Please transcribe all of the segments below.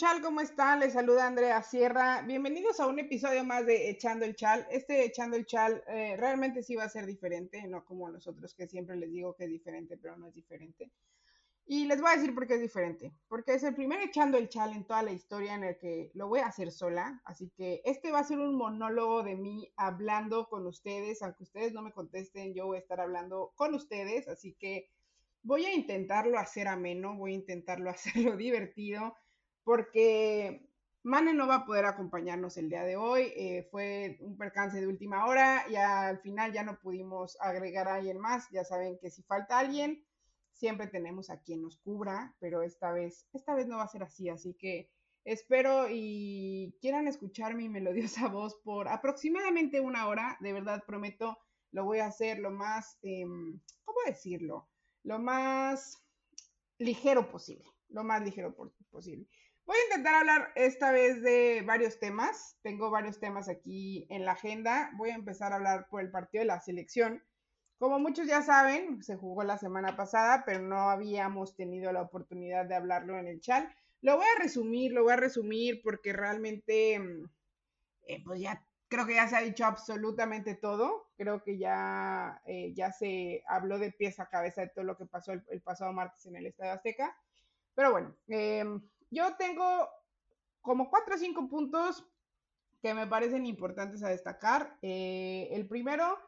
Chal, ¿cómo están? Les saluda Andrea Sierra. Bienvenidos a un episodio más de Echando el Chal. Este Echando el Chal eh, realmente sí va a ser diferente, no como los otros que siempre les digo que es diferente, pero no es diferente. Y les voy a decir por qué es diferente. Porque es el primer Echando el Chal en toda la historia en el que lo voy a hacer sola. Así que este va a ser un monólogo de mí hablando con ustedes. Aunque ustedes no me contesten, yo voy a estar hablando con ustedes. Así que voy a intentarlo hacer ameno, voy a intentarlo hacerlo divertido porque Mane no va a poder acompañarnos el día de hoy. Eh, fue un percance de última hora y al final ya no pudimos agregar a alguien más. Ya saben que si falta alguien, siempre tenemos a quien nos cubra, pero esta vez, esta vez no va a ser así. Así que espero y quieran escuchar mi melodiosa voz por aproximadamente una hora. De verdad prometo, lo voy a hacer lo más, em, ¿cómo decirlo? Lo más ligero posible. Lo más ligero posible. Voy a intentar hablar esta vez de varios temas. Tengo varios temas aquí en la agenda. Voy a empezar a hablar por el partido de la selección. Como muchos ya saben, se jugó la semana pasada, pero no habíamos tenido la oportunidad de hablarlo en el chat. Lo voy a resumir, lo voy a resumir porque realmente, mm, eh, pues ya creo que ya se ha dicho absolutamente todo. Creo que ya, eh, ya se habló de pies a cabeza de todo lo que pasó el, el pasado martes en el Estadio Azteca. Pero bueno, eh, yo tengo como cuatro o cinco puntos que me parecen importantes a destacar. Eh, el primero,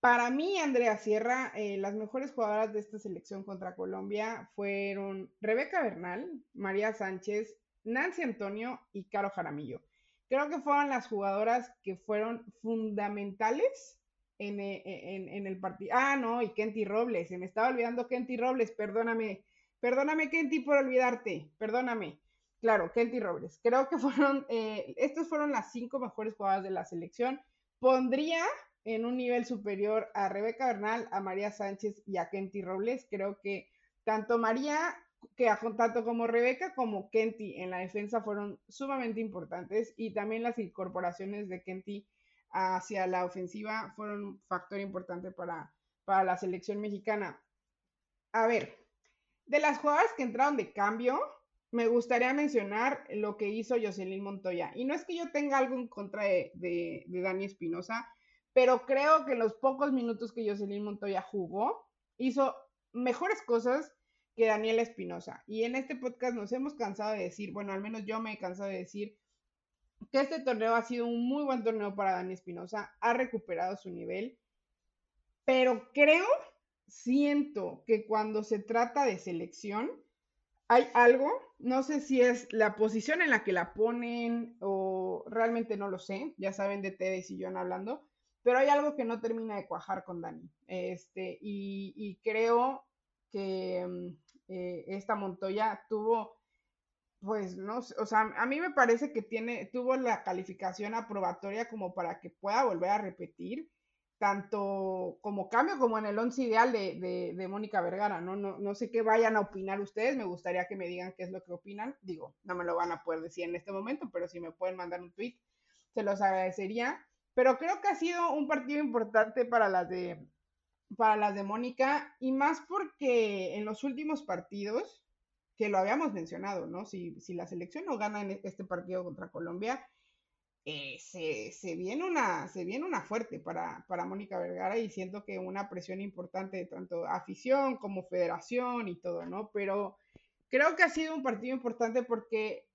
para mí, Andrea Sierra, eh, las mejores jugadoras de esta selección contra Colombia fueron Rebeca Bernal, María Sánchez, Nancy Antonio y Caro Jaramillo. Creo que fueron las jugadoras que fueron fundamentales en, eh, en el partido. Ah, no, y Kenty Robles, se me estaba olvidando Kenty Robles, perdóname. Perdóname, Kenty, por olvidarte. Perdóname. Claro, Kenty Robles. Creo que fueron, eh, estas fueron las cinco mejores jugadas de la selección. Pondría en un nivel superior a Rebeca Bernal, a María Sánchez y a Kenty Robles. Creo que tanto María, que tanto como Rebeca como Kenty en la defensa fueron sumamente importantes y también las incorporaciones de Kenty hacia la ofensiva fueron un factor importante para, para la selección mexicana. A ver, de las jugadoras que entraron de cambio, me gustaría mencionar lo que hizo Jocelyn Montoya. Y no es que yo tenga algo en contra de, Dani Espinosa, pero creo que en los pocos minutos que Jocelyn Montoya jugó, hizo mejores cosas que Daniela Espinosa. Y en este podcast nos hemos cansado de decir, bueno, al menos yo me he cansado de decir que este torneo ha sido un muy buen torneo para Dani Espinosa, ha recuperado su nivel, pero creo siento que cuando se trata de selección, hay algo, no sé si es la posición en la que la ponen o realmente no lo sé, ya saben de Tedes y John hablando, pero hay algo que no termina de cuajar con Dani. Este, y, creo que mm, eh, esta Montoya tuvo, pues no, o sea, a mí me parece que tiene, tuvo la calificación aprobatoria como para que pueda volver a repetir tanto como cambio como en el once ideal de, Mónica Vergara, ¿no? ¿no? No sé qué vayan a opinar ustedes, me gustaría que me digan qué es lo que opinan, digo, no me lo van a poder decir en este momento, pero si me pueden mandar un tweet, se los agradecería, pero creo que ha sido un partido importante para las de, para las de Mónica, y más porque en los últimos partidos, que lo habíamos mencionado, ¿no? Si, si la selección no gana en este partido contra Colombia, eh, se, viene una, se viene una fuerte para, para Mónica Vergara y siento que una presión importante de tanto afición como federación y todo, ¿no? Pero creo que ha sido un partido importante porque,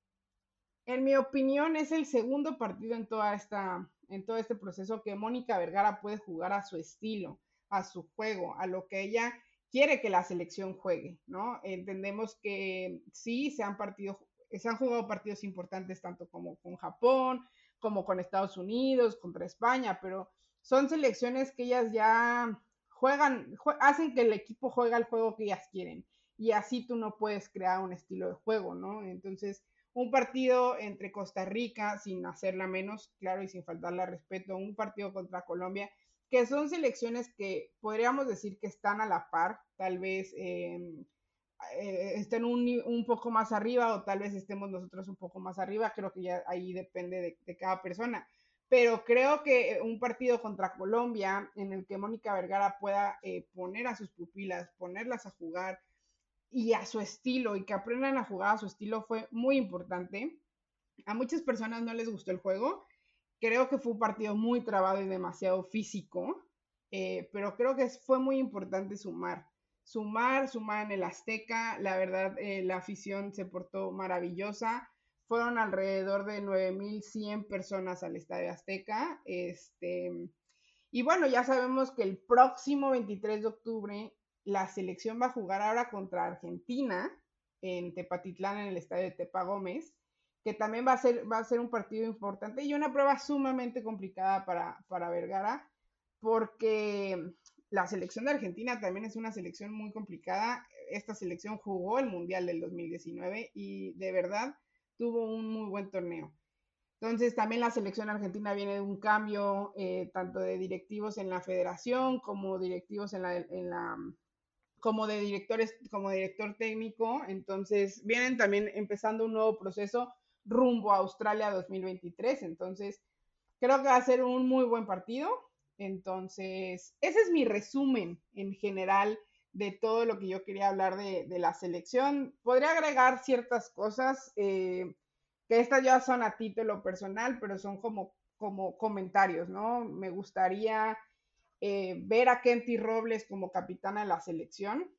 en mi opinión, es el segundo partido en toda esta, en todo este proceso que Mónica Vergara puede jugar a su estilo, a su juego, a lo que ella quiere que la selección juegue, ¿no? Entendemos que sí, se han, partido, se han jugado partidos importantes tanto como con Japón, como con Estados Unidos, contra España, pero son selecciones que ellas ya juegan, hacen que el equipo juegue el juego que ellas quieren. Y así tú no puedes crear un estilo de juego, ¿no? Entonces, un partido entre Costa Rica, sin hacerla menos, claro, y sin faltarle respeto, un partido contra Colombia, que son selecciones que podríamos decir que están a la par, tal vez eh, estén un, un, poco más arriba o tal vez estemos nosotros un poco más arriba, creo que ya ahí depende de, cada persona. Pero creo que un partido contra Colombia en el que Mónica Vergara pueda eh, poner a sus pupilas, ponerlas a jugar, y a su estilo y que aprendan a jugar a su estilo fue muy importante. A muchas personas no les gustó el juego. Creo que fue un partido muy trabado y demasiado físico, eh, pero creo que fue muy importante sumar. Sumar, sumar en el Azteca. La verdad, eh, la afición se portó maravillosa. Fueron alrededor de 9.100 personas al Estadio Azteca. Este, y bueno, ya sabemos que el próximo 23 de octubre la selección va a jugar ahora contra Argentina en Tepatitlán, en el estadio de Tepa Gómez, que también va a ser, va a ser un partido importante y una prueba sumamente complicada para, para Vergara, porque la selección de Argentina también es una selección muy complicada. Esta selección jugó el Mundial del 2019 y de verdad tuvo un muy buen torneo. Entonces, también la selección argentina viene de un cambio eh, tanto de directivos en la federación como directivos en la, en la, como de directores, como director técnico. Entonces, vienen también empezando un nuevo proceso rumbo a Australia 2023. Entonces, creo que va a ser un muy buen partido. Entonces, ese es mi resumen en general de todo lo que yo quería hablar de, la selección. Podría agregar ciertas cosas. Eh, que estas ya son a título personal, pero son como, comentarios, ¿no? Me gustaría eh, ver a Kenty Robles como capitana de la selección.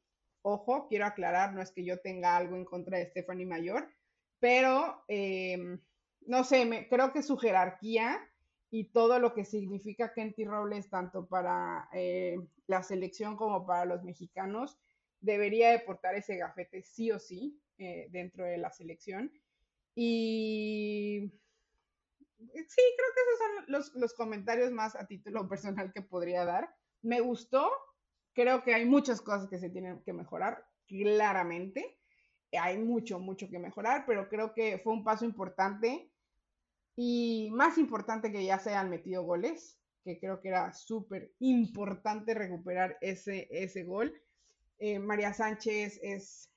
Ojo, quiero aclarar, no es que yo tenga algo en contra de Stephanie Mayor, pero em, no sé, creo que su jerarquía y todo lo que significa Kenty Robles, tanto para eh, la selección como para los mexicanos, debería de portar ese gafete sí o sí eh, dentro de la selección. Y sí, creo que esos son los, comentarios más a título personal que podría dar. Me gustó, creo que hay muchas cosas que se tienen que mejorar, claramente. Hay mucho, mucho que mejorar, pero creo que fue un paso importante y más importante que ya se hayan metido goles, que creo que era súper importante recuperar ese, ese gol. Eh, María Sánchez es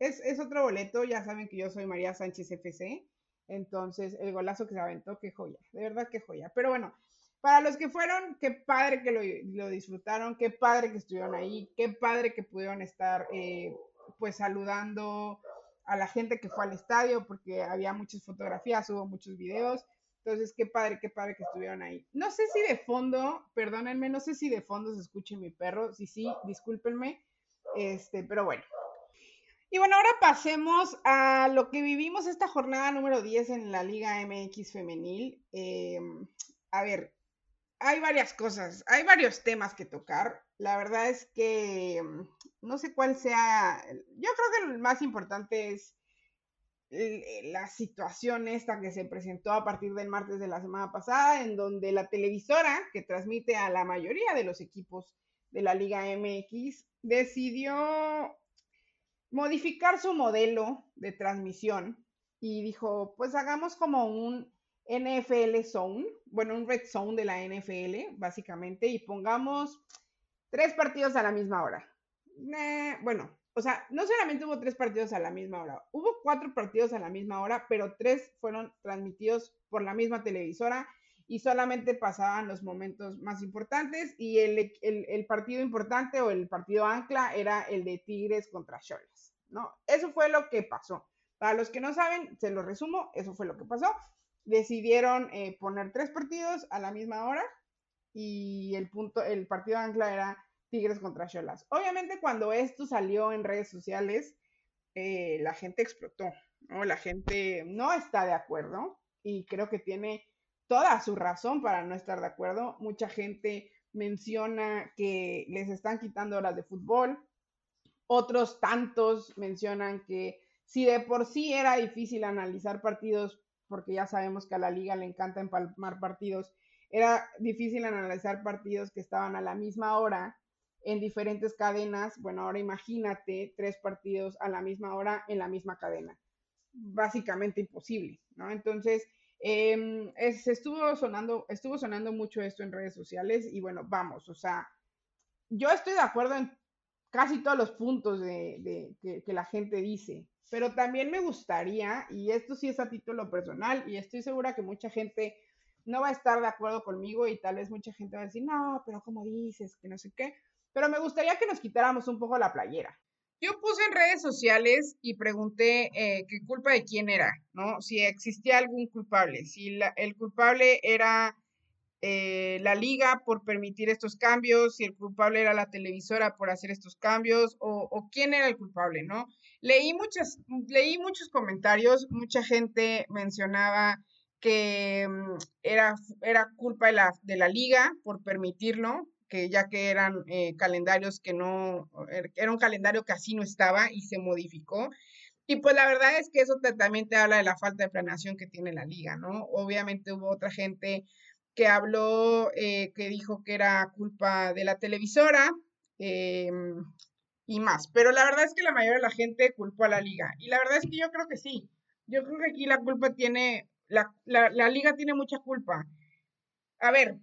es, otro boleto, ya saben que yo soy María Sánchez FC, entonces el golazo que se aventó, qué joya, de verdad qué joya. Pero bueno, para los que fueron, qué padre que lo, disfrutaron, qué padre que estuvieron ahí, qué padre que pudieron estar eh, pues saludando a la gente que fue al estadio, porque había muchas fotografías, hubo muchos videos. Entonces, qué padre, qué padre que estuvieron ahí. No sé si de fondo, perdónenme, no sé si de fondo se escuche mi perro. Si sí, discúlpenme. Este, pero bueno, y bueno, ahora pasemos a lo que vivimos esta jornada número 10 en la Liga MX femenil. Em, a ver, hay varias cosas, hay varios temas que tocar. La verdad es que em, no sé cuál sea, yo creo que el más importante es la situación esta que se presentó a partir del martes de la semana pasada, en donde la televisora que transmite a la mayoría de los equipos de la Liga MX decidió modificar su modelo de transmisión y dijo, pues hagamos como un NFL Zone, bueno, un Red Zone de la NFL, básicamente, y pongamos tres partidos a la misma hora. bueno, o sea, no solamente hubo tres partidos a la misma hora, hubo cuatro partidos a la misma hora, pero tres fueron transmitidos por la misma televisora y solamente pasaban los momentos más importantes y el, partido importante o el partido ancla era el de Tigres contra Cholos. ¿no? Eso fue lo que pasó. Para los que no saben, se lo resumo, eso fue lo que pasó. Decidieron eh, poner tres partidos a la misma hora y el punto, el partido ancla era Tigres contra Cholas. Obviamente cuando esto salió en redes sociales, eh, la gente explotó, ¿no? La gente no está de acuerdo y creo que tiene toda su razón para no estar de acuerdo. Mucha gente menciona que les están quitando horas de fútbol, otros tantos mencionan que si de por sí era difícil analizar partidos, porque ya sabemos que a la liga le encanta empalmar partidos, era difícil analizar partidos que estaban a la misma hora en diferentes cadenas. Bueno, ahora imagínate tres partidos a la misma hora en la misma cadena. Básicamente imposible, ¿no? Entonces, eh, estuvo sonando, estuvo sonando mucho esto en redes sociales y bueno, vamos, o sea, yo estoy de acuerdo en casi todos los puntos de, que, la gente dice. Pero también me gustaría, y esto sí es a título personal, y estoy segura que mucha gente no va a estar de acuerdo conmigo y tal vez mucha gente va a decir, no, pero como dices, que no sé qué. Pero me gustaría que nos quitáramos un poco la playera. Yo puse en redes sociales y pregunté eh, qué culpa de quién era, ¿no? Si existía algún culpable, si el culpable era eh, la liga por permitir estos cambios, si el culpable era la televisora por hacer estos cambios o, quién era el culpable, ¿no? Leí, muchas, leí muchos comentarios, mucha gente mencionaba que mm, era, era culpa de la, de la liga por permitirlo, que ya que eran eh, calendarios que no, er, era un calendario que así no estaba y se modificó. Y pues la verdad es que eso también te habla de la falta de planeación que tiene la liga, ¿no? Obviamente hubo otra gente que habló, eh, que dijo que era culpa de la televisora eh, y más. Pero la verdad es que la mayoría de la gente culpó a la liga. Y la verdad es que yo creo que sí. Yo creo que aquí la culpa tiene, la, la, liga tiene mucha culpa. A ver,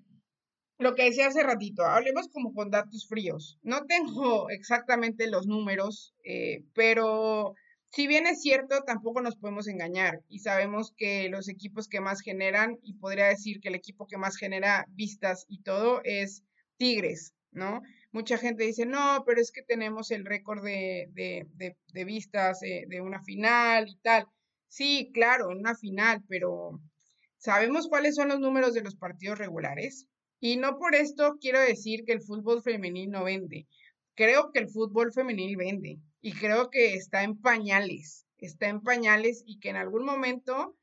lo que decía hace ratito, hablemos como con datos fríos. No tengo exactamente los números, eh, pero si bien es cierto, tampoco nos podemos engañar y sabemos que los equipos que más generan, y podría decir que el equipo que más genera vistas y todo es Tigres, ¿no? Mucha gente dice, no, pero es que tenemos el récord de, de, vistas eh, de una final y tal. Sí, claro, una final, pero ¿sabemos cuáles son los números de los partidos regulares? Y no por esto quiero decir que el fútbol femenil no vende. Creo que el fútbol femenil vende y creo que está en pañales, está en pañales y que en algún momento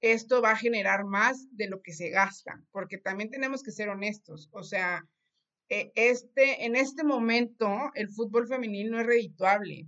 esto va a generar más de lo que se gasta, porque también tenemos que ser honestos, o sea, e, este, en este momento el fútbol femenil no es redituable,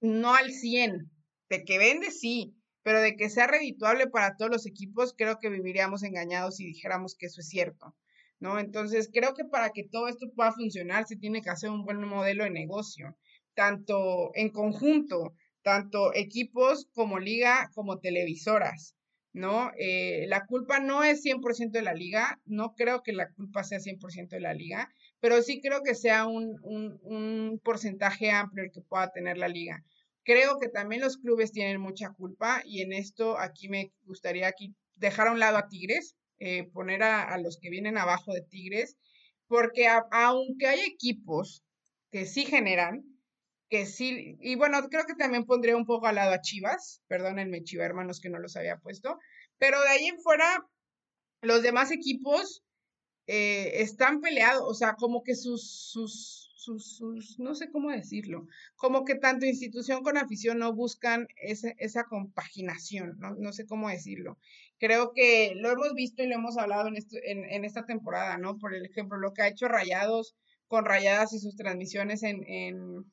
no al 100, de que vende sí, pero de que sea redituable para todos los equipos, creo que viviríamos engañados si dijéramos que eso es cierto. ¿No? Entonces, creo que para que todo esto pueda funcionar, se tiene que hacer un buen modelo de negocio tanto en conjunto, tanto equipos como liga, como televisoras, ¿no? Eh, la culpa no es 100% de la liga, no creo que la culpa sea 100% de la liga, pero sí creo que sea un, un, porcentaje amplio el que pueda tener la liga. Creo que también los clubes tienen mucha culpa y en esto aquí me gustaría aquí dejar a un lado a Tigres, eh, poner a, los que vienen abajo de Tigres, porque aunque hay equipos que sí generan, que sí, y bueno, creo que también pondría un poco al lado a Chivas, perdónenme Chiva hermanos que no los había puesto, pero de ahí en fuera, los demás equipos eh, están peleados, o sea, como que sus, sus, sus, no sé cómo decirlo, como que tanto institución con afición no buscan esa, esa compaginación, ¿no? no sé cómo decirlo. Creo que lo hemos visto y lo hemos hablado en, esto, en, en esta temporada, ¿no? Por ejemplo, lo que ha hecho Rayados con Rayadas y sus transmisiones en, en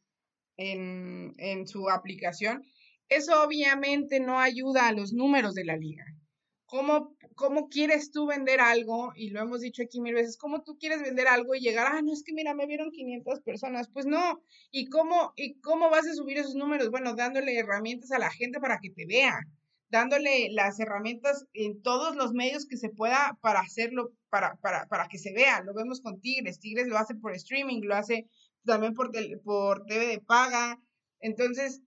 en, su aplicación, eso obviamente no ayuda a los números de la liga. ¿Cómo, ¿Cómo quieres tú vender algo? Y lo hemos dicho aquí mil veces, ¿cómo tú quieres vender algo y llegar, ah, no, es que mira, me vieron 500 personas? Pues no. ¿Y cómo, ¿Y cómo vas a subir esos números? Bueno, dándole herramientas a la gente para que te vea, dándole las herramientas en todos los medios que se pueda para hacerlo, para, para, para que se vea. Lo vemos con Tigres. Tigres lo hace por streaming, lo hace también por, por TV de paga. Entonces,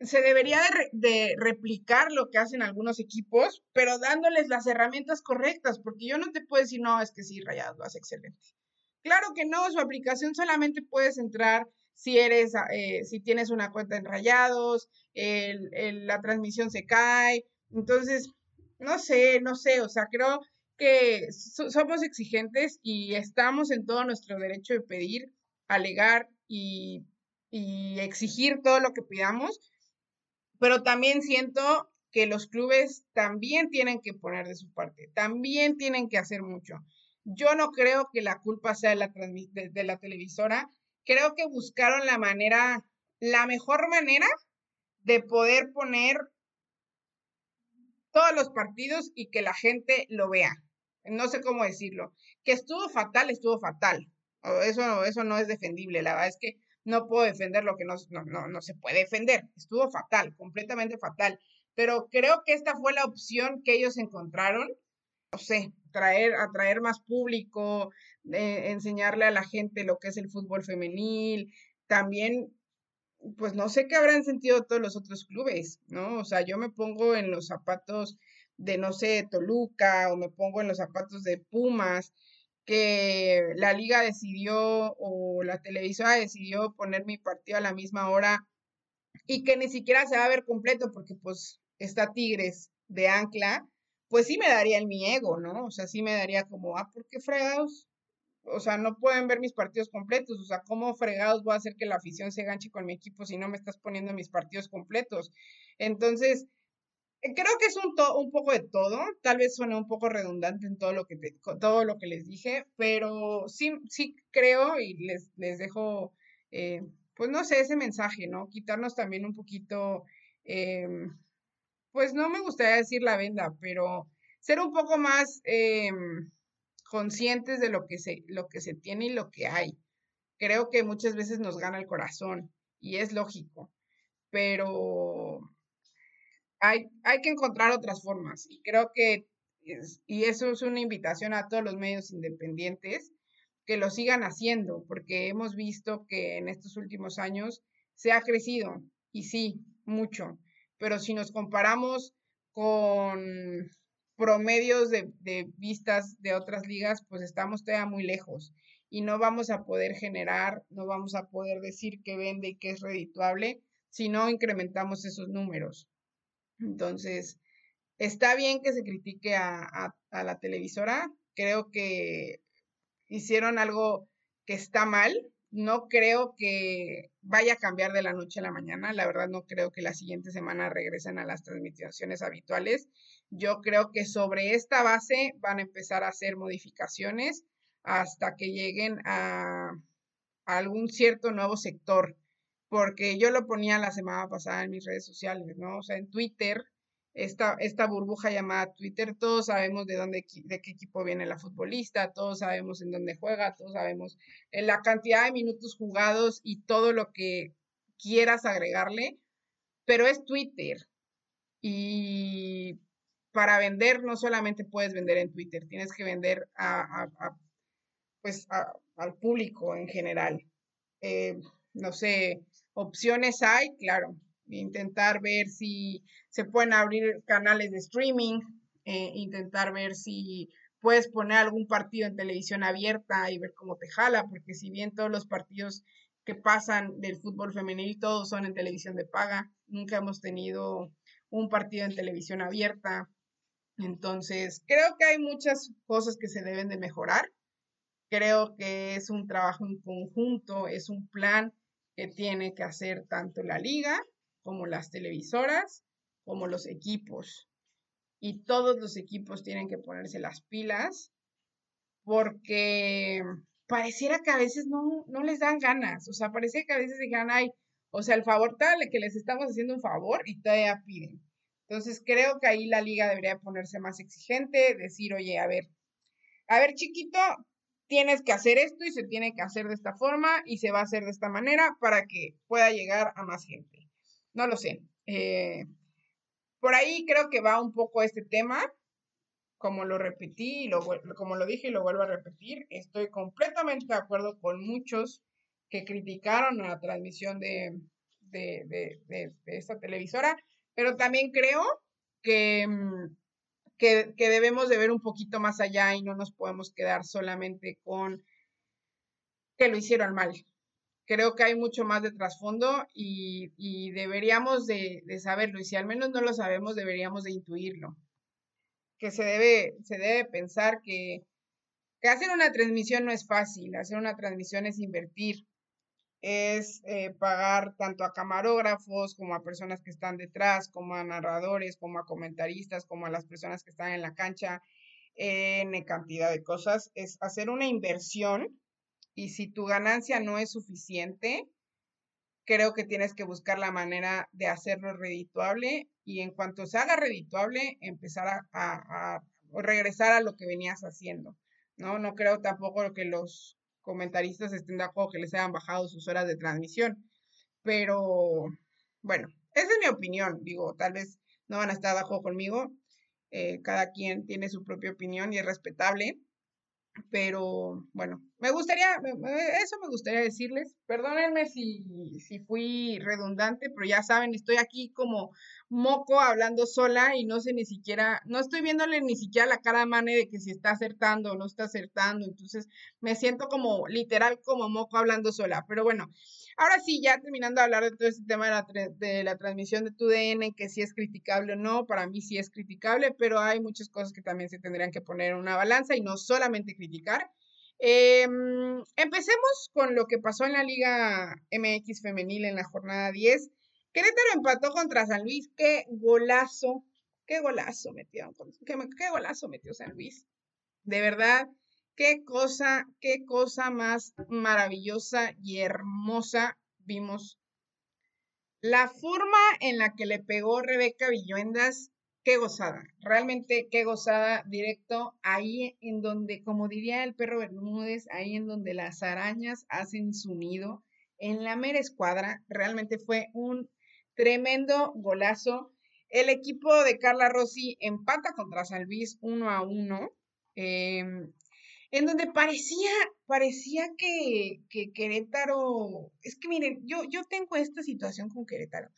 se debería de, replicar lo que hacen algunos equipos, pero dándoles las herramientas correctas, porque yo no te puedo decir, no, es que sí, Rayados lo hace excelente. Claro que no, su aplicación solamente puedes entrar si eres, eh, si tienes una cuenta en Rayados, la transmisión se cae, entonces, no sé, no sé, o sea, creo que somos exigentes y estamos en todo nuestro derecho de pedir, alegar y, exigir todo lo que pidamos, pero también siento que los clubes también tienen que poner de su parte, también tienen que hacer mucho. Yo no creo que la culpa sea de la, de la televisora, creo que buscaron la manera, la mejor manera de poder poner todos los partidos y que la gente lo vea. No sé cómo decirlo. Que estuvo fatal, estuvo fatal. Eso, eso no es defendible. La verdad es que no puedo defender lo que no, no, no, se puede defender. Estuvo fatal, completamente fatal. Pero creo que esta fue la opción que ellos encontraron. No sé, traer, atraer más público, eh, enseñarle a la gente lo que es el fútbol femenil. También, pues no sé qué habrán sentido todos los otros clubes, ¿no? O sea, yo me pongo en los zapatos de, no sé, Toluca o me pongo en los zapatos de Pumas que la liga decidió o la televisora decidió poner mi partido a la misma hora y que ni siquiera se va a ver completo porque pues está Tigres de ancla, pues sí me daría el mi ego, ¿no? O sea, sí me daría como, ah, ¿por qué fregados? O sea, no pueden ver mis partidos completos. O sea, ¿cómo fregados voy a hacer que la afición se ganche con mi equipo si no me estás poniendo mis partidos completos? Entonces, creo que es un, un poco de todo. Tal vez suene un poco redundante en todo lo que, todo lo que les dije, pero sí, sí creo y les, les dejo, eh, pues no sé, ese mensaje, ¿no? Quitarnos también un poquito... Eh, pues no me gustaría decir la venda, pero ser un poco más conscientes de lo que, se, lo que se tiene y lo que hay. Creo que muchas veces nos gana el corazón y es lógico, pero hay, hay que encontrar otras formas y creo que, y eso es una invitación a todos los medios independientes, que lo sigan haciendo, porque hemos visto que en estos últimos años se ha crecido y sí, mucho pero si nos comparamos con promedios de, vistas de otras ligas, pues estamos todavía muy lejos y no vamos a poder generar, no vamos a poder decir que vende y que es redituable si no incrementamos esos números. Entonces, está bien que se critique a, la televisora, creo que hicieron algo que está mal, no creo que vaya a cambiar de la noche a la mañana. La verdad, no creo que la siguiente semana regresen a las transmisiones habituales. Yo creo que sobre esta base van a empezar a hacer modificaciones hasta que lleguen a, algún cierto nuevo sector. Porque yo lo ponía la semana pasada en mis redes sociales, ¿no? O sea, en Twitter esta, esta burbuja llamada Twitter, todos sabemos de dónde, de qué equipo viene la futbolista, todos sabemos en dónde juega, todos sabemos en la cantidad de minutos jugados y todo lo que quieras agregarle, pero es Twitter. Y para vender no solamente puedes vender en Twitter, tienes que vender a, pues al público en general. Eh, no sé, opciones hay, claro, intentar ver si se pueden abrir canales de streaming, eh, intentar ver si puedes poner algún partido en televisión abierta y ver cómo te jala, porque si bien todos los partidos que pasan del fútbol femenil todos son en televisión de paga, nunca hemos tenido un partido en televisión abierta. Entonces, creo que hay muchas cosas que se deben de mejorar. Creo que es un trabajo en conjunto, es un plan que tiene que hacer tanto la liga como las televisoras, como los equipos. Y todos los equipos tienen que ponerse las pilas porque pareciera que a veces no, no les dan ganas. O sea, parece que a veces digan, ay, o sea, el favor tal, que les estamos haciendo un favor y todavía piden. Entonces creo que ahí la liga debería ponerse más exigente, decir, oye, a ver, a ver, chiquito, tienes que hacer esto y se tiene que hacer de esta forma y se va a hacer de esta manera para que pueda llegar a más gente. No lo sé. Eh, por ahí creo que va un poco este tema. Como lo repetí, como lo dije y lo vuelvo a repetir, estoy completamente de acuerdo con muchos que criticaron la transmisión de, de, esta televisora, pero también creo que, mm, que, debemos de ver un poquito más allá y no nos podemos quedar solamente con que lo hicieron mal creo que hay mucho más de trasfondo y, deberíamos de, saberlo. Y si al menos no lo sabemos, deberíamos de intuirlo. Que se debe, se debe pensar que, hacer una transmisión no es fácil. Hacer una transmisión es invertir. Es eh, pagar tanto a camarógrafos como a personas que están detrás, como a narradores, como a comentaristas, como a las personas que están en la cancha, en cantidad de cosas. Es hacer una inversión y si tu ganancia no es suficiente, creo que tienes que buscar la manera de hacerlo redituable y en cuanto se haga redituable, empezar a, regresar a lo que venías haciendo. ¿no? no creo tampoco que los comentaristas estén de acuerdo que les hayan bajado sus horas de transmisión, pero bueno, esa es mi opinión. Digo, tal vez no van a estar de acuerdo conmigo. Eh, cada quien tiene su propia opinión y es respetable pero bueno, me gustaría, eso me gustaría decirles. Perdónenme si, si fui redundante, pero ya saben, estoy aquí como moco hablando sola y no sé ni siquiera, no estoy viéndole ni siquiera la cara Mane de que si está acertando o no está acertando. Entonces me siento como literal como moco hablando sola. Pero bueno, ahora sí, ya terminando de hablar de todo este tema de la, de la transmisión de tu DN, que si es criticable o no, para mí sí es criticable, pero hay muchas cosas que también se tendrían que poner en una balanza y no solamente criticar. Em, empecemos con lo que pasó en la Liga MX femenil en la jornada 10. Querétaro empató contra San Luis. Qué golazo, qué golazo metió, qué, qué golazo metió San Luis. De verdad, qué cosa, qué cosa más maravillosa y hermosa vimos. La forma en la que le pegó Rebeca Villuendas qué gozada, realmente qué gozada directo ahí en donde, como diría el perro Bermúdez, ahí en donde las arañas hacen su nido, en la mera escuadra, realmente fue un tremendo golazo. El equipo de Carla Rossi empata contra San Luis 1 a 1, em, en donde parecía, parecía que, que, Querétaro, es que miren, yo, yo tengo esta situación con Querétaro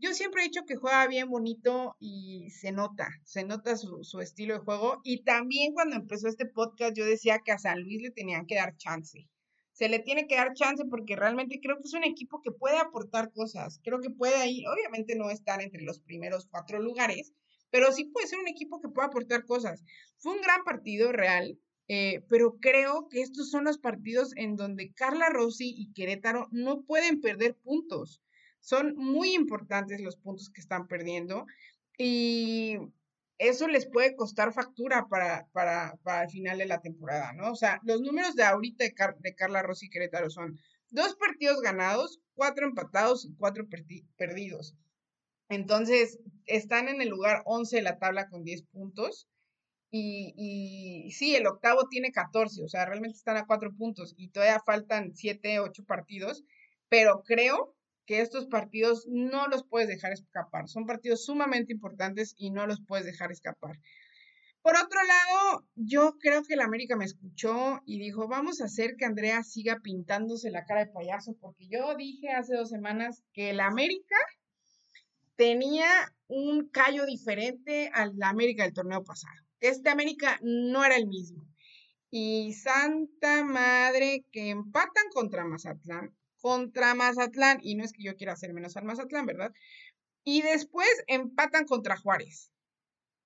yo siempre he dicho que juega bien bonito y se nota, se nota su, estilo de juego. Y también cuando empezó este podcast yo decía que a San Luis le tenían que dar chance. Se le tiene que dar chance porque realmente creo que es un equipo que puede aportar cosas. Creo que puede ahí, obviamente no estar entre los primeros cuatro lugares, pero sí puede ser un equipo que pueda aportar cosas. Fue un gran partido real, eh, pero creo que estos son los partidos en donde Carla Rossi y Querétaro no pueden perder puntos. Son muy importantes los puntos que están perdiendo y eso les puede costar factura para, para, para el final de la temporada, ¿no? O sea, los números de ahorita de, de Carla Rossi Querétaro son dos partidos ganados, cuatro empatados y cuatro perdidos. Entonces, están en el lugar 11 de la tabla con 10 puntos. Y, y, sí, el octavo tiene 14, o sea, realmente están a cuatro puntos y todavía faltan 7, 8 partidos, pero creo que estos partidos no los puedes dejar escapar. Son partidos sumamente importantes y no los puedes dejar escapar. Por otro lado, yo creo que el América me escuchó y dijo, vamos a hacer que Andrea siga pintándose la cara de payaso, porque yo dije hace dos semanas que el América tenía un callo diferente al América del torneo pasado. Este América no era el mismo. Y Santa Madre que empatan contra Mazatlán, contra Mazatlán, y no es que yo quiera hacer menos al Mazatlán, ¿verdad? Y después empatan contra Juárez.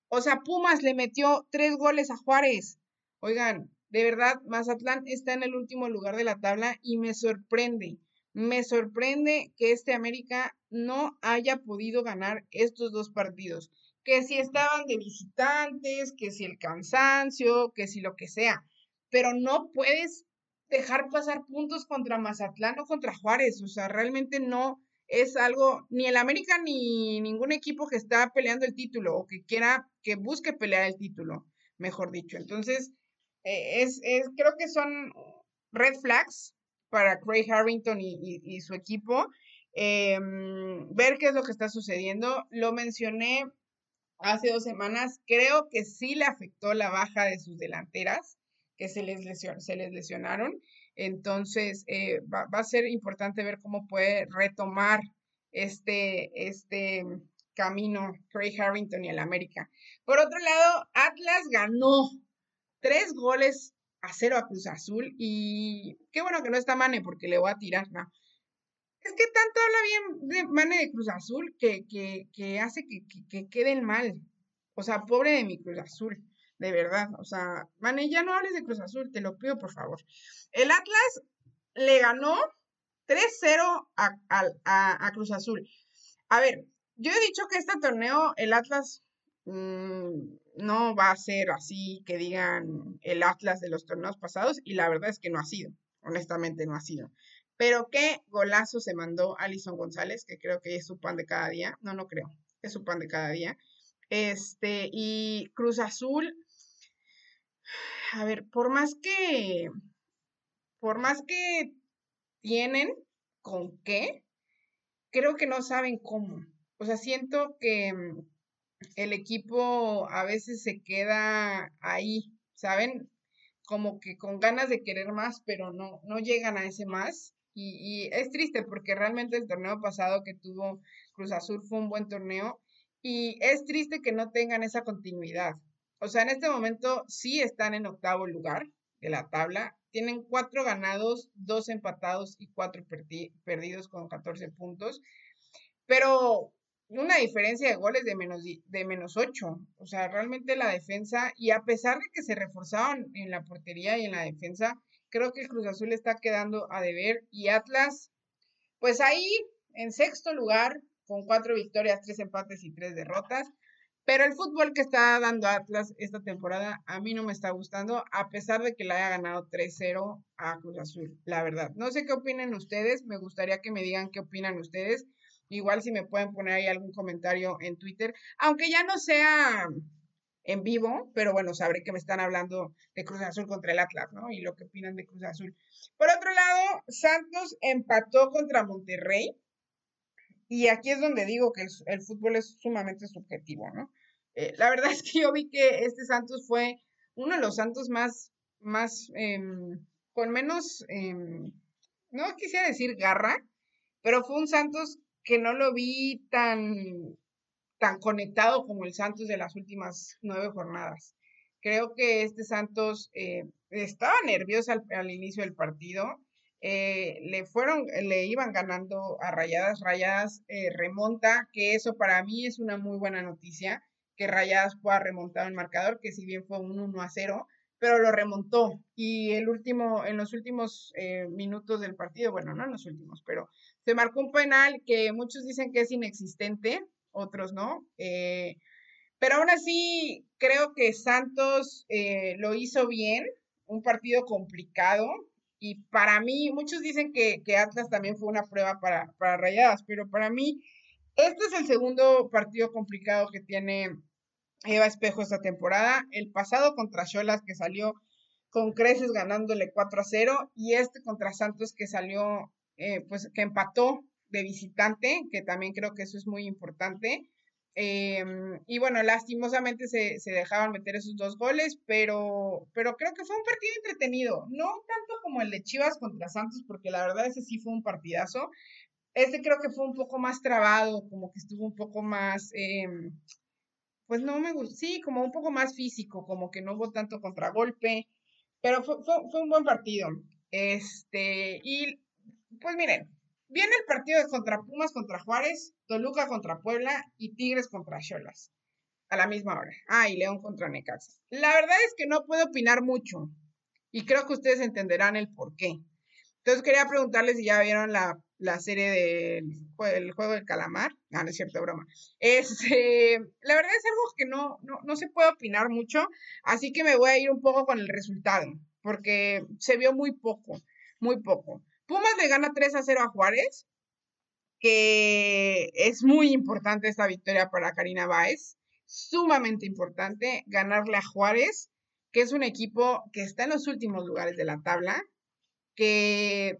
O sea, Pumas le metió tres goles a Juárez. Oigan, de verdad, Mazatlán está en el último lugar de la tabla y me sorprende, me sorprende que este América no haya podido ganar estos dos partidos. Que si estaban de visitantes, que si el cansancio, que si lo que sea. Pero no puedes dejar pasar puntos contra Mazatlán o contra Juárez. O sea, realmente no es algo, ni el América ni ningún equipo que está peleando el título o que quiera, que busque pelear el título, mejor dicho. Entonces, eh, es, es, creo que son red flags para Craig Harrington y, su equipo. Em, ver qué es lo que está sucediendo. Lo mencioné hace dos semanas. Creo que sí le afectó la baja de sus delanteras que se les, se les lesionaron. Entonces, eh, va, a ser importante ver cómo puede retomar este, este camino Craig Harrington y el América. Por otro lado, Atlas ganó tres goles a cero a Cruz Azul y qué bueno que no está Mane porque le voy a tirar, ¿no? Es que tanto habla bien de Mane de Cruz Azul que, que, hace que, que, queden mal. O sea, pobre de mi Cruz Azul de verdad. O sea, Mane, ya no hables de Cruz Azul, te lo pido por favor. El Atlas le ganó 3-0 a, Cruz Azul. A ver, yo he dicho que este torneo, el Atlas mm, no va a ser así que digan el Atlas de los torneos pasados, y la verdad es que no ha sido, honestamente no ha sido. Pero qué golazo se mandó Alison González, que creo que es su pan de cada día. No, no creo, es su pan de cada día. Este, y Cruz Azul, a ver, por más que, por más que tienen con qué, creo que no saben cómo. O sea, siento que mm, el equipo a veces se queda ahí, ¿saben? como que con ganas de querer más, pero no, no llegan a ese más. Y, y, es triste porque realmente el torneo pasado que tuvo Cruz Azul fue un buen torneo y es triste que no tengan esa continuidad. O sea, en este momento sí están en octavo lugar de la tabla. Tienen cuatro ganados, dos empatados y cuatro perdidos con 14 puntos. Pero una diferencia de goles de menos, de menos 8. O sea, realmente la defensa, y a pesar de que se reforzaron en la portería y en la defensa, creo que el Cruz Azul está quedando a deber. Y Atlas, pues ahí en sexto lugar, con cuatro victorias, tres empates y tres derrotas. Pero el fútbol que está dando Atlas esta temporada a mí no me está gustando, a pesar de que le haya ganado 3-0 a Cruz Azul, la verdad. No sé qué opinen ustedes, me gustaría que me digan qué opinan ustedes. Igual si me pueden poner ahí algún comentario en Twitter, aunque ya no sea en vivo, pero bueno, sabré que me están hablando de Cruz Azul contra el Atlas, ¿no? Y lo que opinan de Cruz Azul. Por otro lado, Santos empató contra Monterrey. Y aquí es donde digo que el, fútbol es sumamente subjetivo, ¿no? Eh, la verdad es que yo vi que este Santos fue uno de los Santos más, más, em, con menos, em, no quisiera decir garra, pero fue un Santos que no lo vi tan, tan conectado como el Santos de las últimas nueve jornadas. Creo que este Santos eh, estaba nervioso al inicio del partido eh, le fueron, le iban ganando a Rayadas, Rayadas eh, remonta, que eso para mí es una muy buena noticia, que Rayadas pueda remontar el marcador, que si bien fue un 1 a 0, pero lo remontó. Y el último, en los últimos eh, minutos del partido, bueno, no en los últimos, pero se marcó un penal que muchos dicen que es inexistente, otros no. pero aún así, creo que Santos lo hizo bien, un partido complicado, y para mí, muchos dicen que, Atlas también fue una prueba para, para Rayadas, pero para mí, este es el segundo partido complicado que tiene Eva Espejo esta temporada. El pasado contra Cholas que salió con creces ganándole 4 a 0 y este contra Santos que salió, eh, pues que empató de visitante, que también creo que eso es muy importante. Em, y bueno, lastimosamente se, se, dejaban meter esos dos goles, pero, pero creo que fue un partido entretenido, no tanto como el de Chivas contra Santos, porque la verdad ese sí fue un partidazo. Este creo que fue un poco más trabado, como que estuvo un poco más, em, pues no me gustó, sí, como un poco más físico, como que no hubo tanto contragolpe, pero fue, fue, fue un buen partido. Este, y pues miren, Viene el partido de contra Pumas contra Juárez, Toluca contra Puebla y Tigres contra Cholas. A la misma hora. Ah, y León contra Necaxa. La verdad es que no puedo opinar mucho. Y creo que ustedes entenderán el por qué. Entonces quería preguntarles si ya vieron la, serie del juego del calamar. No, no es cierto, broma. Este, la verdad es algo que no, no, no se puede opinar mucho, así que me voy a ir un poco con el resultado, porque se vio muy poco, muy poco. Pumas le gana 3 a 0 a Juárez, que es muy importante esta victoria para Karina Báez, sumamente importante ganarle a Juárez, que es un equipo que está en los últimos lugares de la tabla, que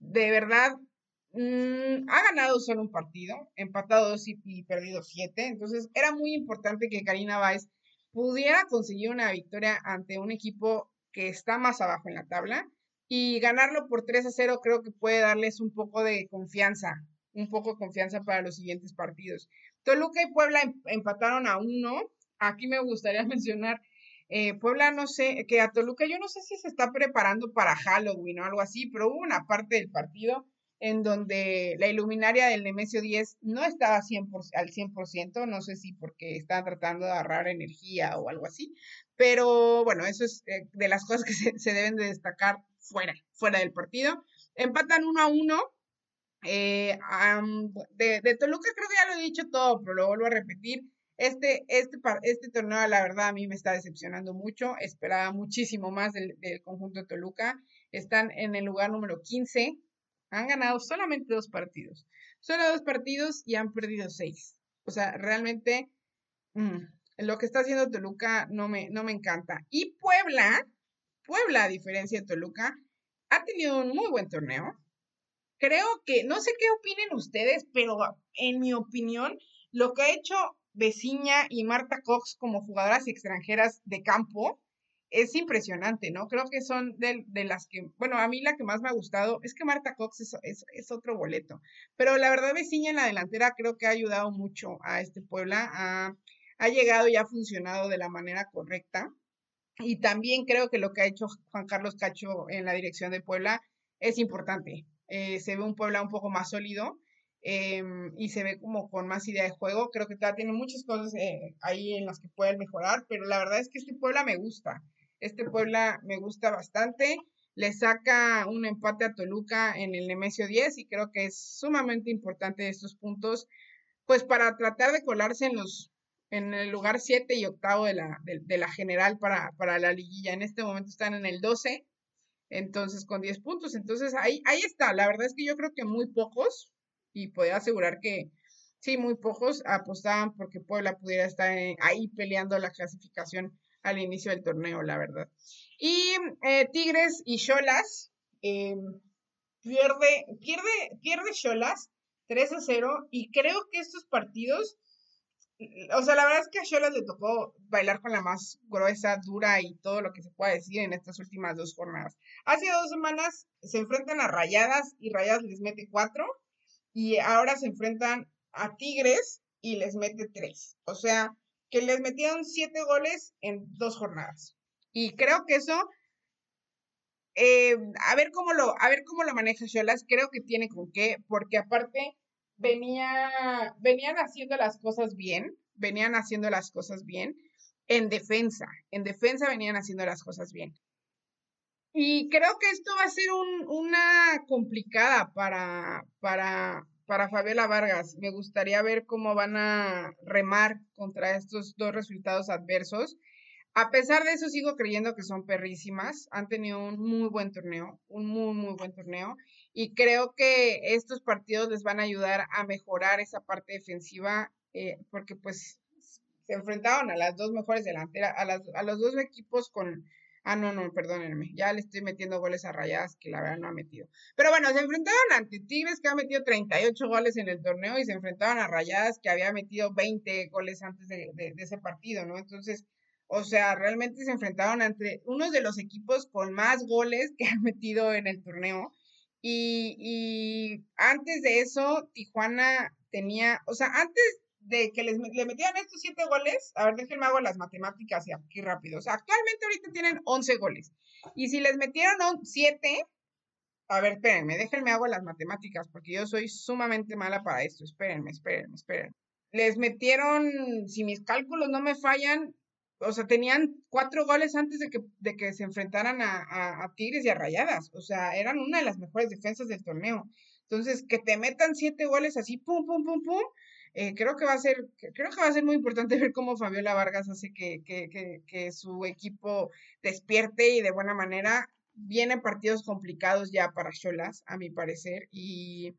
de verdad mm, ha ganado solo un partido, empatado dos y, perdido siete, entonces era muy importante que Karina Báez pudiera conseguir una victoria ante un equipo que está más abajo en la tabla y ganarlo por 3 a 0 creo que puede darles un poco de confianza, un poco de confianza para los siguientes partidos. Toluca y Puebla em, empataron a uno. Aquí me gustaría mencionar, eh, Puebla no sé, que a Toluca yo no sé si se está preparando para Halloween o algo así, pero hubo una parte del partido en donde la iluminaria del Nemesio 10 no estaba 100 al 100%, no sé si porque estaban tratando de agarrar energía o algo así, pero bueno, eso es eh, de las cosas que se deben de destacar fuera, fuera del partido. Empatan uno a uno. Eh, de, Toluca creo que ya lo he dicho todo, pero lo vuelvo a repetir. Este, este, este torneo, la verdad, a mí me está decepcionando mucho. Esperaba muchísimo más del, conjunto de Toluca. Están en el lugar número 15. Han ganado solamente dos partidos. Solo dos partidos y han perdido seis. O sea, realmente mm, lo que está haciendo Toluca no me, no me encanta. Y Puebla, Puebla, a diferencia de Toluca, ha tenido un muy buen torneo. Creo que, no sé qué opinen ustedes, pero en mi opinión, lo que ha hecho Veciña y Marta Cox como jugadoras extranjeras de campo es impresionante, ¿no? Creo que son de, las que, bueno, a mí la que más me ha gustado es que Marta Cox es, otro boleto, pero la verdad Veciña en la delantera creo que ha ayudado mucho a este Puebla, ha llegado y ha funcionado de la manera correcta. Y también creo que lo que ha hecho Juan Carlos Cacho en la dirección de Puebla es importante. Eh, se ve un Puebla un poco más sólido em, y se ve como con más idea de juego. Creo que todavía tiene muchas cosas eh, ahí en las que pueden mejorar, pero la verdad es que este Puebla me gusta. Este Puebla me gusta bastante. Le saca un empate a Toluca en el Nemesio 10 y creo que es sumamente importante estos puntos, pues para tratar de colarse en los en el lugar 7 y octavo de la, de, la general para, para, la liguilla. En este momento están en el 12, entonces con 10 puntos. Entonces ahí, ahí está. La verdad es que yo creo que muy pocos, y puedo asegurar que sí, muy pocos apostaban porque Puebla pudiera estar ahí peleando la clasificación al inicio del torneo, la verdad. Y eh, Tigres y Cholas, em, pierde, pierde, pierde Cholas 3 a 0, y creo que estos partidos o sea, la verdad es que a Cholas le tocó bailar con la más gruesa, dura y todo lo que se pueda decir en estas últimas dos jornadas. Hace dos semanas se enfrentan a Rayadas y Rayadas les mete cuatro y ahora se enfrentan a Tigres y les mete tres. O sea, que les metieron siete goles en dos jornadas. Y creo que eso, eh, a ver cómo lo, a ver cómo lo maneja Cholas, creo que tiene con qué, porque aparte venía, venían haciendo las cosas bien, venían haciendo las cosas bien en defensa, en defensa venían haciendo las cosas bien. Y creo que esto va a ser una complicada para, para, para Fabiola Vargas. Me gustaría ver cómo van a remar contra estos dos resultados adversos. A pesar de eso, sigo creyendo que son perrísimas. Han tenido un muy buen torneo, un muy, muy buen torneo y creo que estos partidos les van a ayudar a mejorar esa parte defensiva eh, porque pues se enfrentaron a las dos mejores delanteras, a, las, a los dos equipos con... Ah, no, no, perdónenme, ya le estoy metiendo goles a rayadas que la verdad no ha metido. Pero bueno, se enfrentaron ante Tigres que ha metido 38 goles en el torneo y se enfrentaron a rayadas que había metido 20 goles antes de, de ese partido, ¿no? Entonces, o sea, realmente se enfrentaron ante unos de los equipos con más goles que han metido en el torneo y, antes de eso, Tijuana tenía, o sea, antes de que les, le metieran estos siete goles, a ver, déjenme hago las matemáticas aquí rápido. O sea, actualmente ahorita tienen 11 goles. Y si les metieron siete, a ver, espérenme, déjenme hago las matemáticas, porque yo soy sumamente mala para esto. Espérenme, espérenme, espérenme. Les metieron, si mis cálculos no me fallan, o sea, tenían cuatro goles antes de que, de que se enfrentaran a, Tigres y a Rayadas. O sea, eran una de las mejores defensas del torneo. Entonces, que te metan siete goles así, pum, pum, pum, pum, eh, creo que va a ser, creo que va a ser muy importante ver cómo Fabiola Vargas hace que, que, que, que su equipo despierte y de buena manera. Vienen partidos complicados ya para Cholas, a mi parecer, y,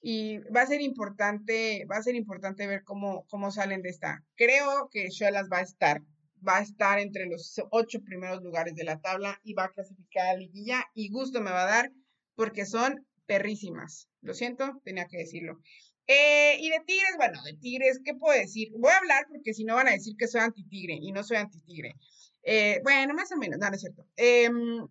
y va a ser importante, va a ser importante ver cómo, cómo salen de esta. Creo que Cholas va a estar va a estar entre los ocho primeros lugares de la tabla y va a clasificar a liguilla y gusto me va a dar porque son perrísimas. Lo siento, tenía que decirlo. Eh, y de Tigres, bueno, de Tigres, ¿qué puedo decir? Voy a hablar porque si no van a decir que soy anti-tigre y no soy anti-tigre. Eh, bueno, más o menos, no, no es cierto. Em,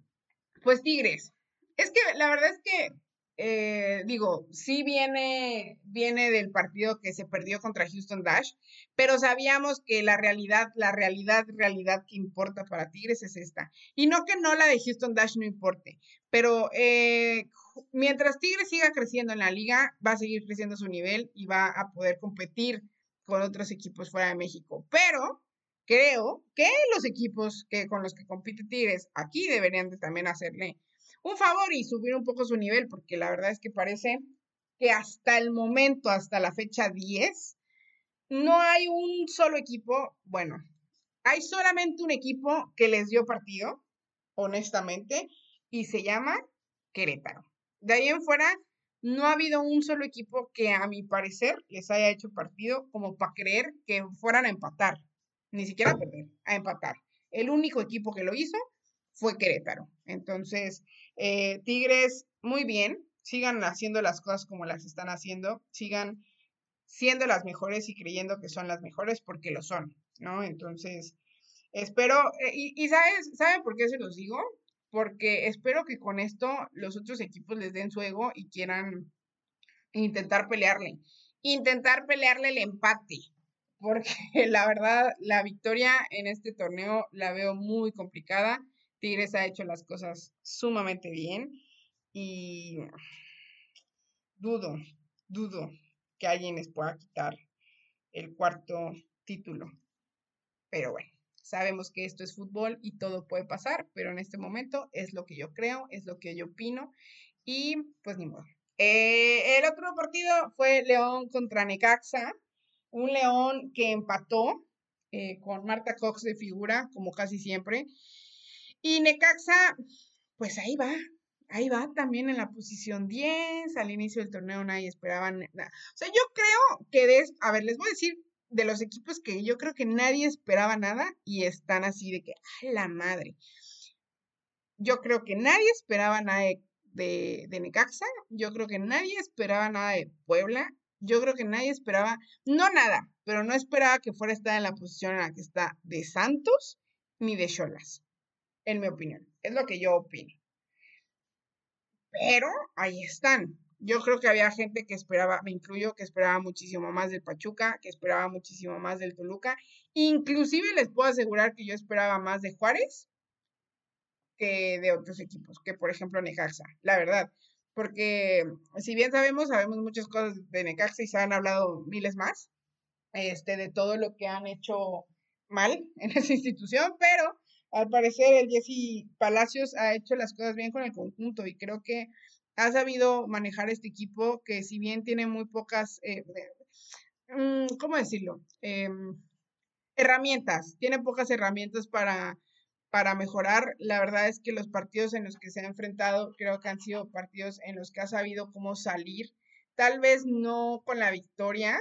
pues Tigres. Es que la verdad es que eh, digo, sí viene, viene del partido que se perdió contra Houston Dash, pero sabíamos que la realidad, la realidad, realidad que importa para Tigres es esta. Y no que no la de Houston Dash no importe, pero eh, mientras Tigres siga creciendo en la liga, va a seguir creciendo su nivel y va a poder competir con otros equipos fuera de México. Pero creo que los equipos que, con los que compite Tigres aquí deberían de también hacerle un favor y subir un poco su nivel, porque la verdad es que parece que hasta el momento, hasta la fecha 10, no hay un solo equipo, bueno, hay solamente un equipo que les dio partido, honestamente, y se llama Querétaro. De ahí en fuera, no ha habido un solo equipo que a mi parecer les haya hecho partido como para creer que fueran a empatar, ni siquiera a perder, a empatar. El único equipo que lo hizo fue Querétaro. Entonces, eh, Tigres, muy bien, sigan haciendo las cosas como las están haciendo, sigan siendo las mejores y creyendo que son las mejores porque lo son, ¿no? Entonces, Espero, eh, y, y ¿sabes, ¿saben por qué se los digo? Porque espero que con esto los otros equipos les den su ego y quieran intentar pelearle. Intentar pelearle el empate. Porque la verdad, la victoria en este torneo la veo muy complicada. Tigres ha hecho las cosas sumamente bien y dudo, dudo que alguien les pueda quitar el cuarto título. Pero bueno, sabemos que esto es fútbol y todo puede pasar, pero en este momento es lo que yo creo, es lo que yo opino y pues ni modo. Eh, el otro partido fue León contra Necaxa, un León que empató eh, con Marta Cox de figura, como casi siempre. Y Necaxa, pues ahí va, ahí va también en la posición 10. Al inicio del torneo nadie esperaba nada. O sea, yo creo que de, a ver, les voy a decir de los equipos que yo creo que nadie esperaba nada y están así de que, ¡ay, la madre! Yo creo que nadie esperaba nada de, de, Necaxa, yo creo que nadie esperaba nada de Puebla, yo creo que nadie esperaba, no nada, pero no esperaba que fuera a estar en la posición en la que está de Santos ni de Cholas, en mi opinión. Es lo que yo opino. Pero ahí están. Yo creo que había gente que esperaba, me incluyo, que esperaba muchísimo más del Pachuca, que esperaba muchísimo más del Toluca. Inclusive les puedo asegurar que yo esperaba más de Juárez que de otros equipos, que por ejemplo Necaxa, la verdad. Porque si bien sabemos, sabemos muchas cosas de Necaxa y se han hablado miles más, este, de todo lo que han hecho mal en esa institución, pero al parecer el Jesse Palacios ha hecho las cosas bien con el conjunto y creo que ha sabido manejar este equipo que si bien tiene muy pocas, eh, mm, ¿cómo decirlo? Em, herramientas, tiene pocas herramientas para, para mejorar. La verdad es que los partidos en los que se ha enfrentado creo que han sido partidos en los que ha sabido cómo salir. Tal vez no con la victoria,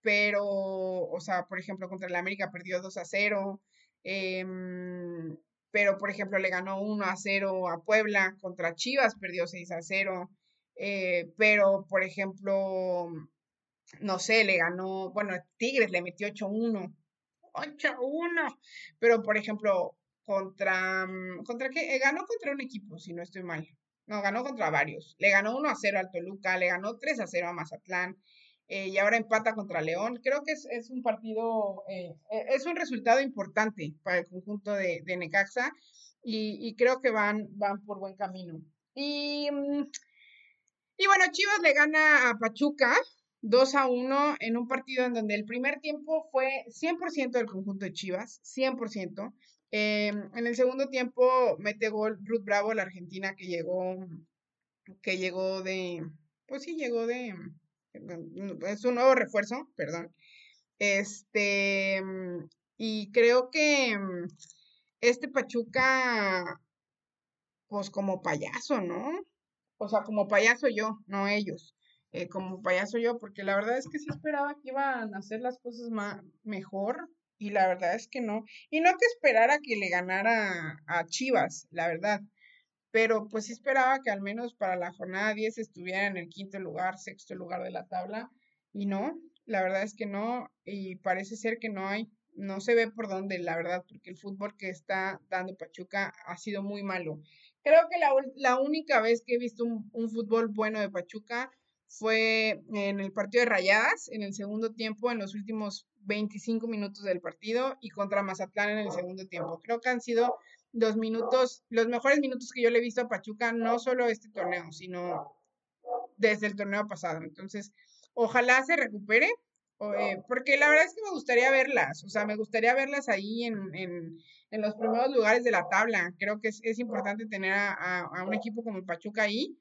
pero, o sea, por ejemplo, contra el América perdió 2 a 0. Em, pero por ejemplo le ganó 1 a 0 a Puebla, contra Chivas perdió 6 a 0, eh, pero por ejemplo, no sé, le ganó, bueno, Tigres le metió 8 a 1, 8 a 1, pero por ejemplo, contra, ¿contra qué? Eh, ganó contra un equipo, si no estoy mal. No, ganó contra varios. Le ganó 1 a 0 al Toluca, le ganó 3 a 0 a Mazatlán, eh, y ahora empata contra León. Creo que es, un partido, eh, eh, es un resultado importante para el conjunto de, Necaxa y, creo que van, van por buen camino. Y, mm, y bueno, Chivas le gana a Pachuca 2 a 1 en un partido en donde el primer tiempo fue 100% del conjunto de Chivas, 100%. en el segundo tiempo mete gol Ruth Bravo, la argentina que llegó, que llegó de, pues sí, llegó de, es un nuevo refuerzo, perdón. Este, y creo que este Pachuca, pues como payaso, ¿no? O sea, como payaso yo, no ellos. Eh, como payaso yo, porque la verdad es que sí esperaba que iban a hacer las cosas más, mejor y la verdad es que no. Y no que esperara que le ganara a Chivas, la verdad pero pues sí esperaba que al menos para la jornada 10 estuviera en el quinto lugar, sexto lugar de la tabla, y no, la verdad es que no, y parece ser que no hay, no se ve por dónde, la verdad, porque el fútbol que está dando Pachuca ha sido muy malo. Creo que la, única vez que he visto un, un fútbol bueno de Pachuca fue en el partido de Rayadas, en el segundo tiempo, en los últimos 25 minutos del partido, y contra Mazatlán en el segundo tiempo. Creo que han sido los minutos, los mejores minutos que yo le he visto a Pachuca, no solo este torneo, sino desde el torneo pasado. Entonces, ojalá se recupere, eh, porque la verdad es que me gustaría verlas, o sea, me gustaría verlas ahí en, en, en los primeros lugares de la tabla. Creo que es, es importante tener a, a, un equipo como Pachuca ahí,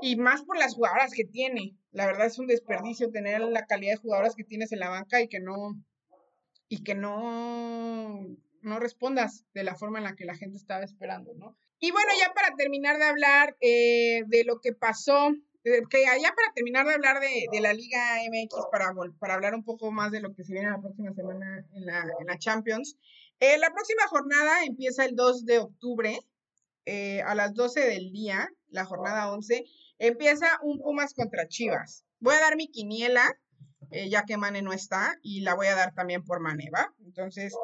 y más por las jugadoras que tiene. La verdad es un desperdicio tener la calidad de jugadoras que tienes en la banca y que no, y que no no respondas de la forma en la que la gente estaba esperando, ¿no? Y bueno, ya para terminar de hablar eh, de lo que pasó, eh, que ya para terminar de hablar de, la Liga MX, para, hablar un poco más de lo que se viene la próxima semana en la, Champions, eh, la próxima jornada empieza el 2 de octubre a las 12 del día, la jornada 11, empieza un Pumas contra Chivas. Voy a dar mi quiniela, ya que Mane no está, y la voy a dar también por Mane, ¿va? Entonces,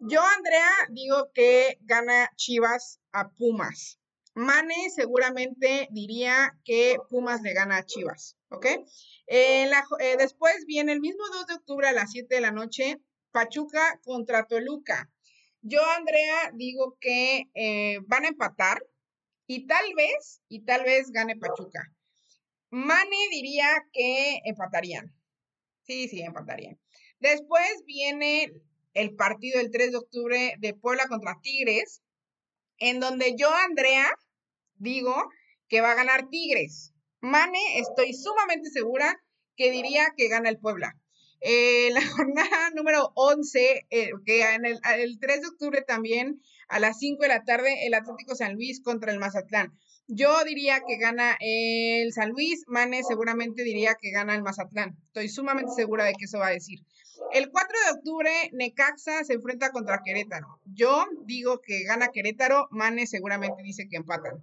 Yo, Andrea, digo que gana Chivas a Pumas. Mane seguramente diría que Pumas le gana a Chivas, ¿ok? Eh, después viene el mismo 2 de octubre a las 7 de la noche, Pachuca contra Toluca. Yo, Andrea, digo que eh, van a empatar y tal vez, y tal vez gane Pachuca. Mane diría que empatarían. Sí, sí, empatarían. Después viene el partido del 3 de octubre de Puebla contra Tigres, en donde yo, Andrea, digo que va a ganar Tigres. Mane, estoy sumamente segura que diría que gana el Puebla. Eh, la jornada número 11, eh, que en el, el 3 de octubre también a las 5 de la tarde, el Atlético San Luis contra el Mazatlán. Yo diría que gana el San Luis, Mane seguramente diría que gana el Mazatlán. Estoy sumamente segura de que eso va a decir. El 4 de octubre, Necaxa se enfrenta contra Querétaro. Yo digo que gana Querétaro, Mane seguramente dice que empatan.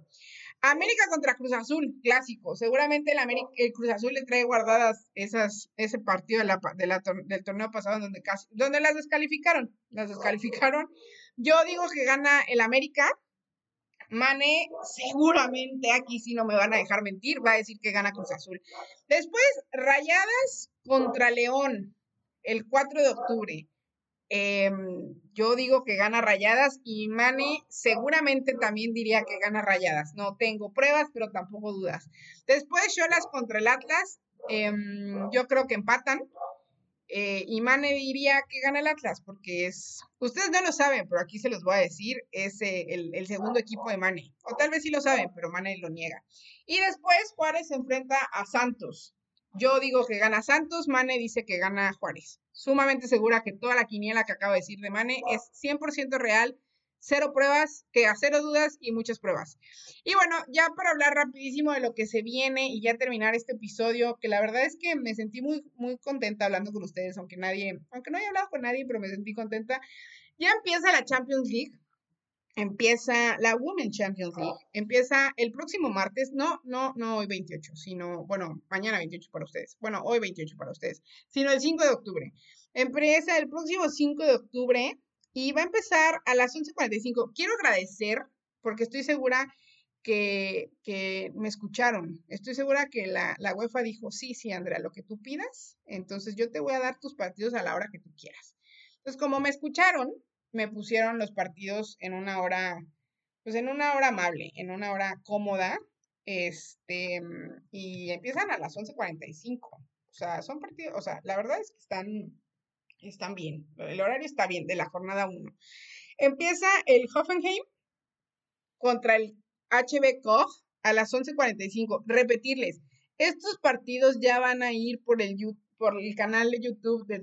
América contra Cruz Azul, clásico. Seguramente el, América, el Cruz Azul le trae guardadas esas, ese partido del torneo pasado donde, casi, donde las descalificaron. Las descalificaron. Yo digo que gana el América, Mane, seguramente aquí sí no me van a dejar mentir, va a decir que gana Cruz Azul. Después, Rayadas contra León, el 4 de octubre. Em, yo digo que gana Rayadas y Mane seguramente también diría que gana Rayadas. No tengo pruebas, pero tampoco dudas. Después, Cholas contra el Atlas. Em, yo creo que empatan. Eh, y Mane diría que gana el Atlas, porque es, ustedes no lo saben, pero aquí se los voy a decir, es eh, el, segundo equipo de Mane. O tal vez sí lo saben, pero Mane lo niega. Y después Juárez se enfrenta a Santos. Yo digo que gana Santos, Mane dice que gana Juárez. Sumamente segura que toda la quiniela que acabo de decir de Mane es 100% real cero pruebas, que a cero dudas y muchas pruebas. Y bueno, ya para hablar rapidísimo de lo que se viene y ya terminar este episodio, que la verdad es que me sentí muy, muy contenta hablando con ustedes, aunque nadie, aunque no haya hablado con nadie, pero me sentí contenta. Ya empieza la Champions League. Empieza la Women's Champions League. Empieza el próximo martes, no, no, no hoy 28, sino, bueno, mañana 28 para ustedes. Bueno, hoy 28 para ustedes, sino el 5 de octubre. Empieza el próximo 5 de octubre y va a empezar a las 11.45. Quiero agradecer, porque estoy segura que, me escucharon. Estoy segura que la, la UEFA dijo, sí, sí, Andrea, lo que tú pidas, entonces yo te voy a dar tus partidos a la hora que tú quieras. Entonces, como me escucharon, me pusieron los partidos en una hora, pues en una hora amable, en una hora cómoda, este, y empiezan a las 11.45. O sea, son partidos, o sea, la verdad es que están están bien, el horario está bien de la jornada 1. Empieza el Hoffenheim contra el HB Koch a las 11:45. Repetirles, estos partidos ya van a ir por el, por el canal de YouTube de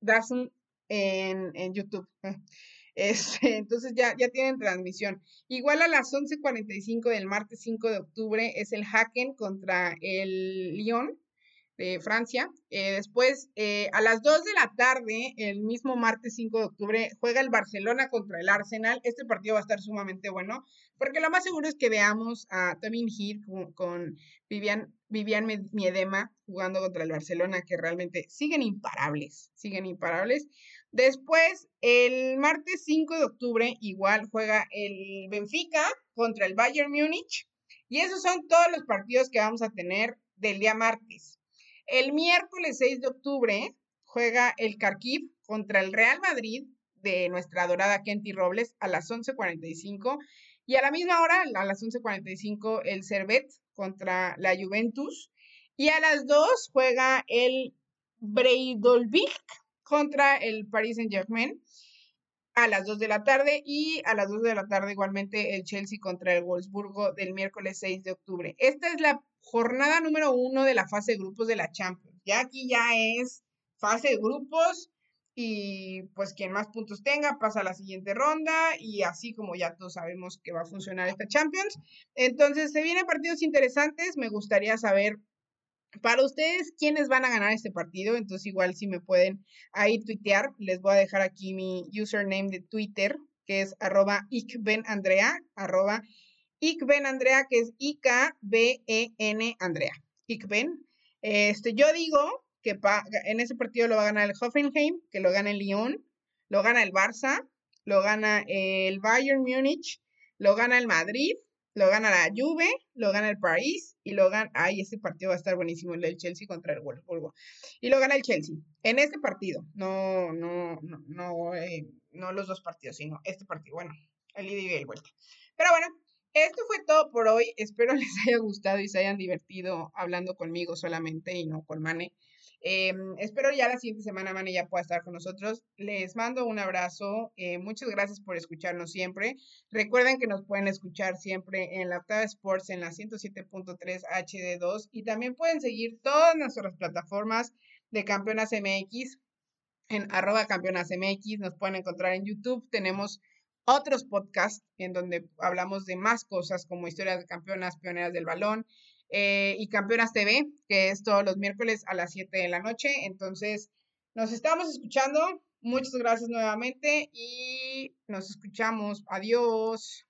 Dasun en, YouTube. Este, entonces ya, ya tienen transmisión. Igual a las 11:45 del martes 5 de octubre es el Haken contra el Lyon de Francia. Eh, después, eh, a las 2 de la tarde, el mismo martes 5 de octubre, juega el Barcelona contra el Arsenal. Este partido va a estar sumamente bueno, porque lo más seguro es que veamos a Tommy Heath con, Vivian, Vivian Miedema jugando contra el Barcelona, que realmente siguen imparables, siguen imparables. Después, el martes 5 de octubre, igual juega el Benfica contra el Bayern Múnich. Y esos son todos los partidos que vamos a tener del día martes. El miércoles 6 de octubre juega el Kharkiv contra el Real Madrid de nuestra adorada Kenty Robles a las 11:45 y a la misma hora, a las 11:45, el Servet contra la Juventus y a las 2 juega el Breidolvik contra el Paris Saint-Germain a las 2 de la tarde y a las 2 de la tarde igualmente el Chelsea contra el Wolfsburgo del miércoles 6 de octubre. Esta es la jornada número uno de la fase de grupos de la Champions. Ya aquí ya es fase de grupos y pues quien más puntos tenga pasa a la siguiente ronda y así como ya todos sabemos que va a funcionar esta Champions. Entonces se vienen partidos interesantes, me gustaría saber para ustedes quiénes van a ganar este partido, entonces igual si me pueden ahí tuitear, les voy a dejar aquí mi username de Twitter que es arroba ikbenandrea, arroba Ikben Andrea, que es I-K-B-E-N Andrea. Ikben. Este, yo digo que en ese partido lo va a ganar el Hoffenheim, que lo gana el Lyon, lo gana el Barça, lo gana el Bayern Múnich, lo gana el Madrid, lo gana la Juve, lo gana el París y lo gana, ay, este partido va a estar buenísimo, el del Chelsea contra el Wolfsburgo. Y lo gana el Chelsea. En este partido, no, no, no, no, eh, no los dos partidos, sino este partido, bueno, el ida y el vuelta. Pero bueno, esto fue todo por hoy. Espero les haya gustado y se hayan divertido hablando conmigo solamente y no con Mane. Em, espero ya la siguiente semana Mane ya pueda estar con nosotros. Les mando un abrazo. Eh, muchas gracias por escucharnos siempre. Recuerden que nos pueden escuchar siempre en la Octava Sports en la 107.3 HD2 y también pueden seguir todas nuestras plataformas de Campeonas MX en arroba campeonas MX. Nos pueden encontrar en YouTube. Tenemos otros podcasts en donde hablamos de más cosas como historias de campeonas, pioneras del balón eh, y campeonas TV, que es todos los miércoles a las 7 de la noche. Entonces, nos estamos escuchando. Muchas gracias nuevamente y nos escuchamos. Adiós.